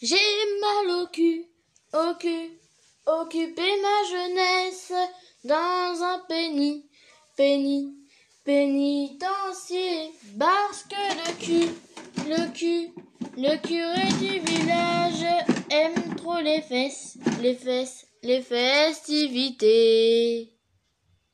J'ai mal au cul, au cul, occupé ma jeunesse dans un péni, péni, pénitencier. Parce que le cul, le cul, le curé du village aime trop les fesses, les fesses, les festivités.